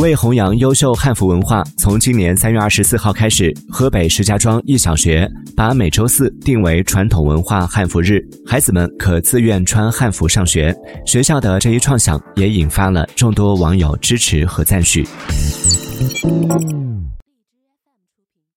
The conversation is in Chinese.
为弘扬优秀汉服文化从今年三月二十四号开始河北石家庄一小学把每周四定为传统文化汉服日。孩子们可自愿穿汉服上学学校的这一创想也引发了众多网友支持和赞许。